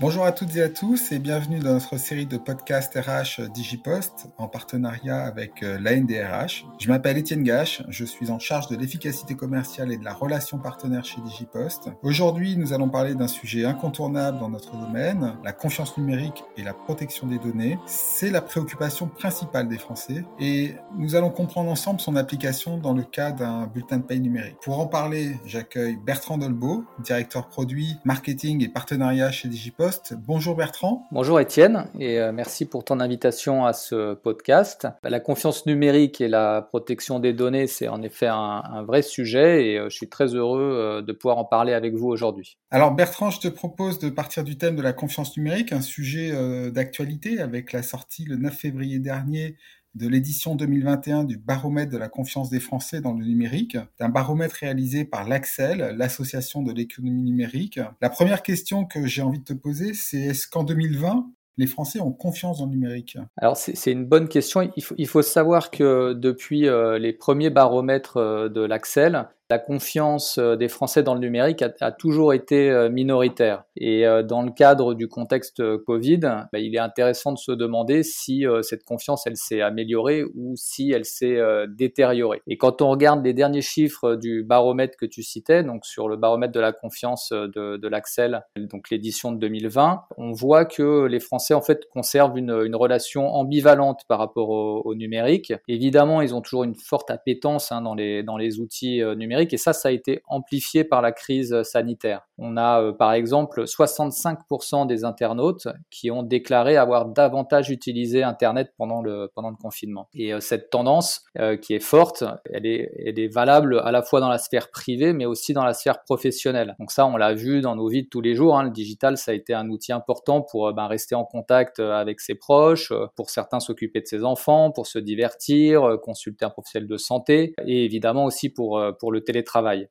Bonjour à toutes et à tous et bienvenue dans notre série de podcasts RH Digipost en partenariat avec euh, l'ANDRH. Je m'appelle Étienne Gache, je suis en charge de l'efficacité commerciale et de la relation partenaire chez Digipost. Aujourd'hui, nous allons parler d'un sujet incontournable dans notre domaine, la confiance numérique et la protection des données. C'est la préoccupation principale des Français et nous allons comprendre ensemble son application dans le cas d'un bulletin de paye numérique. Pour en parler, j'accueille Bertrand Dolbeau, directeur produit, marketing et partenariat chez Digipost Bonjour Bertrand. Bonjour Étienne et euh, merci pour ton invitation à ce podcast. La confiance numérique et la protection des données, c'est en effet un, vrai sujet et euh, je suis très heureux euh, de pouvoir en parler avec vous aujourd'hui. Alors Bertrand, je te propose de partir du thème de la confiance numérique, un sujet d'actualité avec la sortie le 9 février dernier de l'édition 2021 du baromètre de la confiance des Français dans le numérique, d'un baromètre réalisé par l'Axel, l'association de l'économie numérique. La première question que j'ai envie de te poser, c'est est-ce qu'en 2020, les Français ont confiance dans le numérique? Alors c'est une bonne question. Il faut, il faut, savoir que depuis euh, les premiers baromètres euh, de l'Axel, la confiance euh, des Français dans le numérique a, toujours été euh, minoritaire. Et euh, dans le cadre du contexte Covid, bah, il est intéressant de se demander si cette confiance, elle s'est améliorée ou si elle s'est détériorée. Et quand on regarde les derniers chiffres du baromètre que tu citais, donc sur le baromètre de la confiance de, l'Axel, donc l'édition de 2020, on voit que les Français en fait conservent une, une relation ambivalente par rapport au, numérique. Évidemment, ils ont toujours une forte appétence hein, dans, les, dans les outils numériques et ça, ça a été amplifié par la crise sanitaire. On a euh, par exemple 65% des internautes qui ont déclaré avoir davantage utilisé Internet pendant le, confinement. Et euh, cette tendance euh, qui est forte, elle est, elle est valable à la fois dans la sphère privée mais aussi dans la sphère professionnelle. Donc ça, on l'a vu dans nos vies de tous les jours. Hein. Le digital, ça a été un outil important pour ben, rester en contact avec ses proches, pour certains s'occuper de ses enfants, pour se divertir, consulter un professionnel de santé et évidemment aussi pour, pour le télétravail.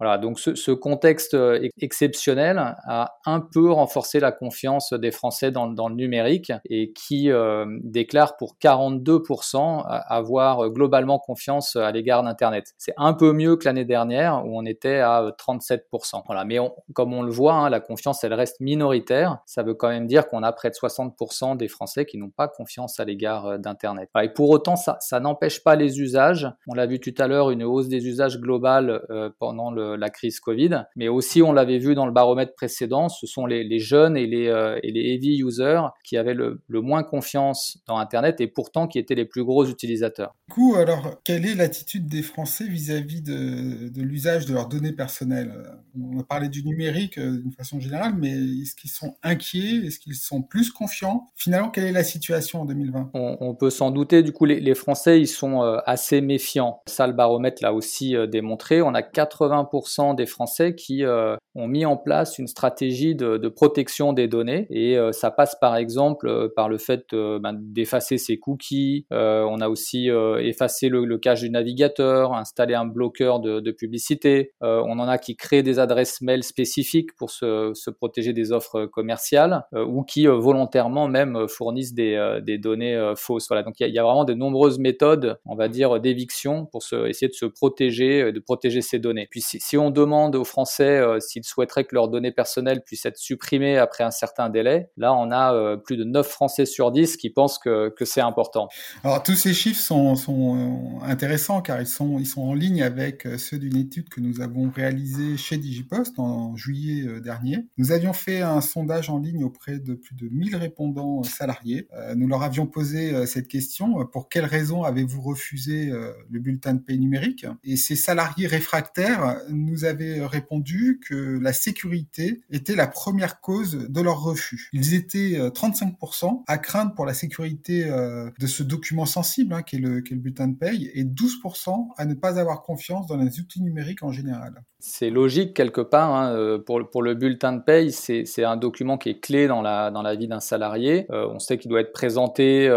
Voilà, donc ce, contexte euh, exceptionnel a un peu renforcé la confiance des Français dans, le numérique et qui euh, déclare pour 42% avoir globalement confiance à l'égard d'Internet. C'est un peu mieux que l'année dernière où on était à 37%. Euh, voilà, mais comme on le voit, hein, la confiance elle reste minoritaire. Ça veut quand même dire qu'on a près de 60% des Français qui n'ont pas confiance à l'égard d'Internet. et pour autant, ça, ça n'empêche pas les usages. On l'a vu tout à l'heure, une hausse des usages globales pendant le la crise Covid, mais aussi on l'avait vu dans le baromètre précédent, ce sont les, jeunes et les, euh, et les heavy users qui avaient le, moins confiance dans Internet et pourtant qui étaient les plus gros utilisateurs. Du coup, alors, quelle est l'attitude des Français vis-à-vis de, de l'usage de leurs données personnelles? On a parlé du numérique euh, d'une façon générale, mais est-ce qu'ils sont inquiets? Est-ce qu'ils sont plus confiants? Finalement, quelle est la situation en 2020 on, peut s'en douter, du coup, les, les, Français, ils sont euh, assez méfiants. Ça, le baromètre l'a aussi démontré. On a 80% des Français qui euh, ont mis en place une stratégie de, protection des données et euh, ça passe par exemple euh, par le fait ben, d'effacer ses cookies. on a aussi effacé le, cache du navigateur, installé un bloqueur de, publicité. on en a qui créent des adresses mail spécifiques pour se, protéger des offres commerciales ou qui volontairement même fournissent des, données fausses. Voilà, donc il y, a vraiment de nombreuses méthodes, on va dire, d'éviction pour essayer de se protéger, de protéger ces données. Puis si, on demande aux Français euh, souhaiteraient que leurs données personnelles puissent être supprimées après un certain délai, là on a euh, plus de 9 Français sur 10 qui pensent que, que c'est important. Alors tous ces chiffres sont, sont euh, intéressants car ils sont, ils sont en ligne avec ceux d'une étude que nous avons réalisée chez Digipost en juillet dernier. Nous avions fait un sondage en ligne auprès de plus de 1000 répondants salariés. Nous leur avions posé cette question, pour quelles raisons avez-vous refusé le bulletin de paie numérique? Et ces salariés réfractaires nous avaient répondu que la sécurité était la première cause de leur refus. Ils étaient 35% euh, à craindre pour la sécurité euh, de ce document sensible, hein, qui, est le, bulletin de paye, et 12% à ne pas avoir confiance dans les outils numériques en général. C'est logique quelque part. Hein, euh, pour, le bulletin de paye, c'est un document qui est clé dans la, vie d'un salarié. on sait qu'il doit être présenté,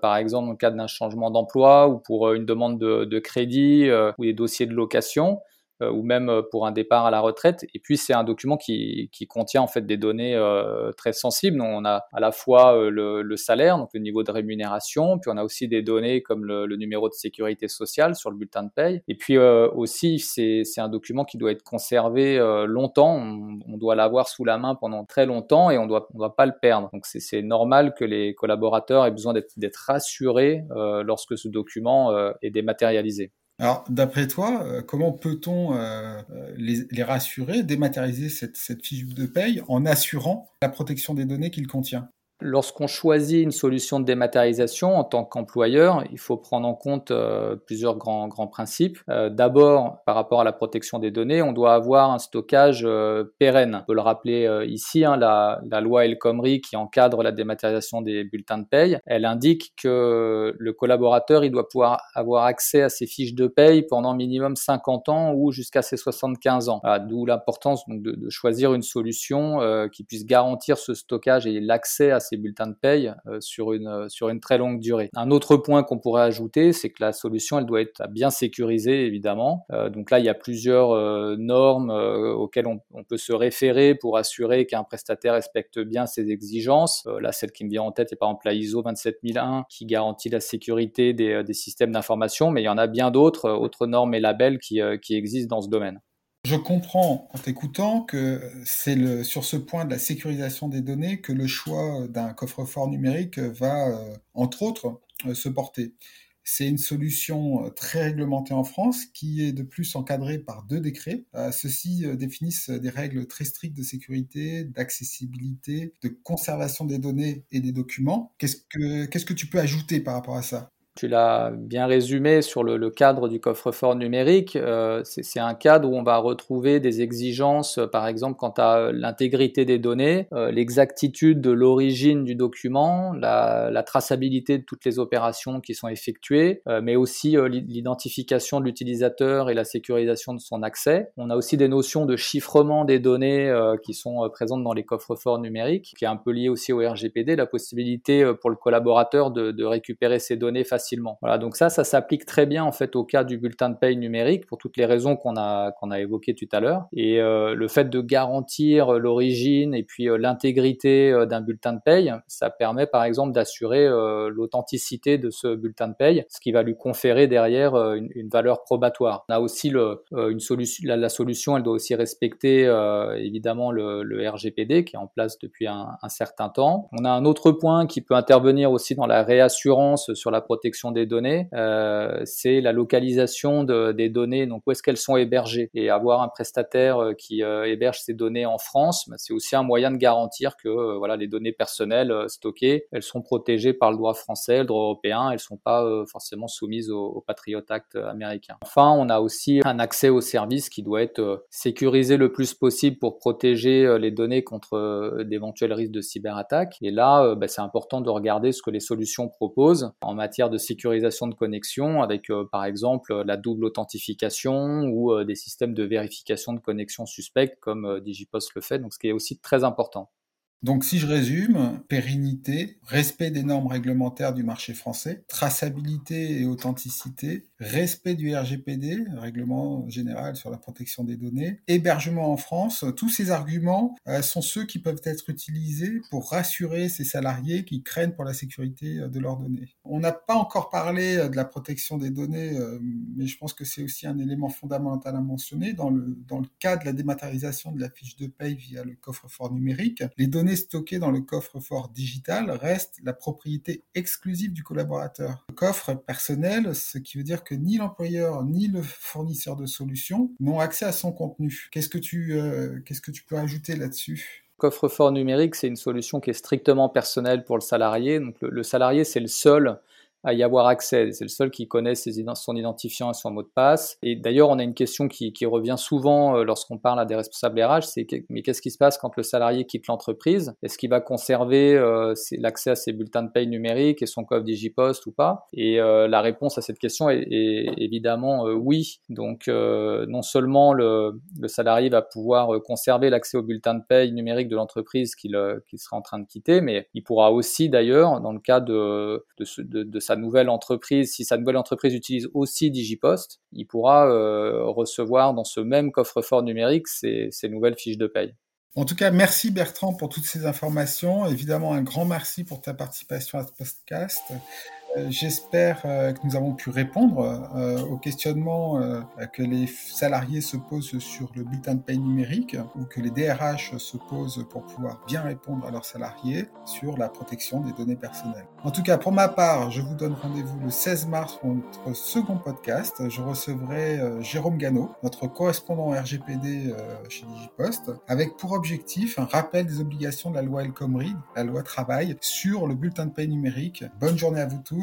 par exemple, dans le cadre d'un changement d'emploi ou pour une demande de, de crédit ou des dossiers de location. Euh, ou même euh, pour un départ à la retraite. Et puis c'est un document qui, qui, contient en fait des données euh, très sensibles. On a à la fois le, le, salaire, donc le niveau de rémunération, puis on a aussi des données comme le, le numéro de sécurité sociale sur le bulletin de paye. Et puis aussi c'est un document qui doit être conservé longtemps. On, doit l'avoir sous la main pendant très longtemps et on doit on doit pas le perdre. Donc c'est normal que les collaborateurs aient besoin d'être rassurés lorsque ce document est dématérialisé. Alors, d'après toi, euh, comment peut-on euh, les, rassurer, dématérialiser cette, cette fiche de paye en assurant la protection des données qu'il contient? Lorsqu'on choisit une solution de dématérialisation en tant qu'employeur, il faut prendre en compte euh, plusieurs grands, grands principes. Euh, d'abord, par rapport à la protection des données, on doit avoir un stockage euh, pérenne. On peut le rappeler ici, hein, la, loi El Khomri qui encadre la dématérialisation des bulletins de paye, elle indique que le collaborateur il doit pouvoir avoir accès à ses fiches de paye pendant minimum 50 ans ou jusqu'à ses 75 ans. D'où l'importance de, choisir une solution qui puisse garantir ce stockage et l'accès à ces bulletins de paye euh, sur, une, euh, sur une très longue durée. Un autre point qu'on pourrait ajouter, c'est que la solution, elle doit être bien sécurisée, évidemment. Euh, donc là, il y a plusieurs normes auxquelles on, peut se référer pour assurer qu'un prestataire respecte bien ses exigences. là, celle qui me vient en tête est par exemple la ISO 27001 qui garantit la sécurité des, systèmes d'information, mais il y en a bien d'autres, autres normes et labels qui existent dans ce domaine. Je comprends en t'écoutant que c'est sur ce point de la sécurisation des données que le choix d'un coffre-fort numérique va, euh, entre autres, euh, se porter. C'est une solution euh, très réglementée en France qui est de plus encadrée par deux décrets. Ceux-ci définissent des règles très strictes de sécurité, d'accessibilité, de conservation des données et des documents. Qu'est-ce que, qu'est-ce que tu peux ajouter par rapport à ça? Tu l'as bien résumé sur le, cadre du coffre-fort numérique. Euh, c'est un cadre où on va retrouver des exigences, euh, par exemple, quant à euh, l'intégrité des données, l'exactitude de l'origine du document, la, traçabilité de toutes les opérations qui sont effectuées, mais aussi l'identification de l'utilisateur et la sécurisation de son accès. On a aussi des notions de chiffrement des données qui sont présentes dans les coffres-forts numériques, qui est un peu lié aussi au RGPD, la possibilité pour le collaborateur de, récupérer ces données facilement voilà, donc ça, ça s'applique très bien en fait au cas du bulletin de paye numérique pour toutes les raisons qu'on a qu'on a évoquées tout à l'heure. Et euh, le fait de garantir l'origine et puis euh, l'intégrité euh, d'un bulletin de paye, ça permet par exemple d'assurer l'authenticité de ce bulletin de paye, ce qui va lui conférer derrière une, valeur probatoire. On a aussi une solution, la, solution, elle doit aussi respecter évidemment le, RGPD qui est en place depuis un certain temps. On a un autre point qui peut intervenir aussi dans la réassurance sur la protection des données, euh, c'est la localisation des données, donc où est-ce qu'elles sont hébergées. Et avoir un prestataire euh, qui euh, héberge ces données en France, bah, c'est aussi un moyen de garantir que voilà, les données personnelles stockées, elles sont protégées par le droit français, le droit européen, elles sont pas forcément soumises au, au, Patriot Act américain. Enfin, on a aussi un accès aux services qui doit être sécurisé le plus possible pour protéger les données contre d'éventuels risques de cyberattaque. Et là, bah, c'est important de regarder ce que les solutions proposent en matière de sécurisation de connexion avec euh, par exemple la double authentification ou euh, des systèmes de vérification de connexion suspecte comme euh, Digipost le fait, donc ce qui est aussi très important. Donc si je résume, pérennité, respect des normes réglementaires du marché français, traçabilité et authenticité, respect du RGPD, règlement général sur la protection des données, hébergement en France, tous ces arguments euh, sont ceux qui peuvent être utilisés pour rassurer ces salariés qui craignent pour la sécurité euh, de leurs données. On n'a pas encore parlé euh, de la protection des données, mais je pense que c'est aussi un élément fondamental à mentionner dans le, dans le cas de la dématérialisation de la fiche de paye via le coffre-fort numérique. Les données stocké dans le coffre-fort digital reste la propriété exclusive du collaborateur. Le coffre personnel, ce qui veut dire que ni l'employeur ni le fournisseur de solutions n'ont accès à son contenu. Qu'est-ce que tu, euh, qu'est-ce que tu peux ajouter là-dessus? Coffre-fort numérique, c'est une solution qui est strictement personnelle pour le salarié. Donc le salarié, c'est le seul à y avoir accès. C'est le seul qui connaît son identifiant et son mot de passe. Et d'ailleurs, on a une question qui, revient souvent euh, lorsqu'on parle à des responsables RH, c'est mais qu'est-ce qui se passe quand le salarié quitte l'entreprise? Est-ce qu'il va conserver euh, l'accès à ses bulletins de paye numériques et son coffre Digipost ou pas? Et euh, la réponse à cette question est, évidemment oui. Donc, non seulement le, salarié va pouvoir conserver l'accès aux bulletins de paye numériques de l'entreprise qu'il qu sera en train de quitter, mais il pourra aussi d'ailleurs, dans le cas de, de sa nouvelle entreprise, si sa nouvelle entreprise utilise aussi Digipost, il pourra recevoir dans ce même coffre-fort numérique ses nouvelles fiches de paye. En tout cas, merci Bertrand pour toutes ces informations. Évidemment, un grand merci pour ta participation à ce podcast. Euh, j'espère euh, que nous avons pu répondre euh, aux questionnements que les salariés se posent sur le bulletin de paye numérique ou que les DRH se posent pour pouvoir bien répondre à leurs salariés sur la protection des données personnelles. En tout cas, pour ma part, je vous donne rendez-vous le 16 mars pour notre second podcast. Je recevrai Jérôme Gano, notre correspondant RGPD chez Digipost, avec pour objectif un rappel des obligations de la loi El la loi travail, sur le bulletin de paye numérique. Bonne journée à vous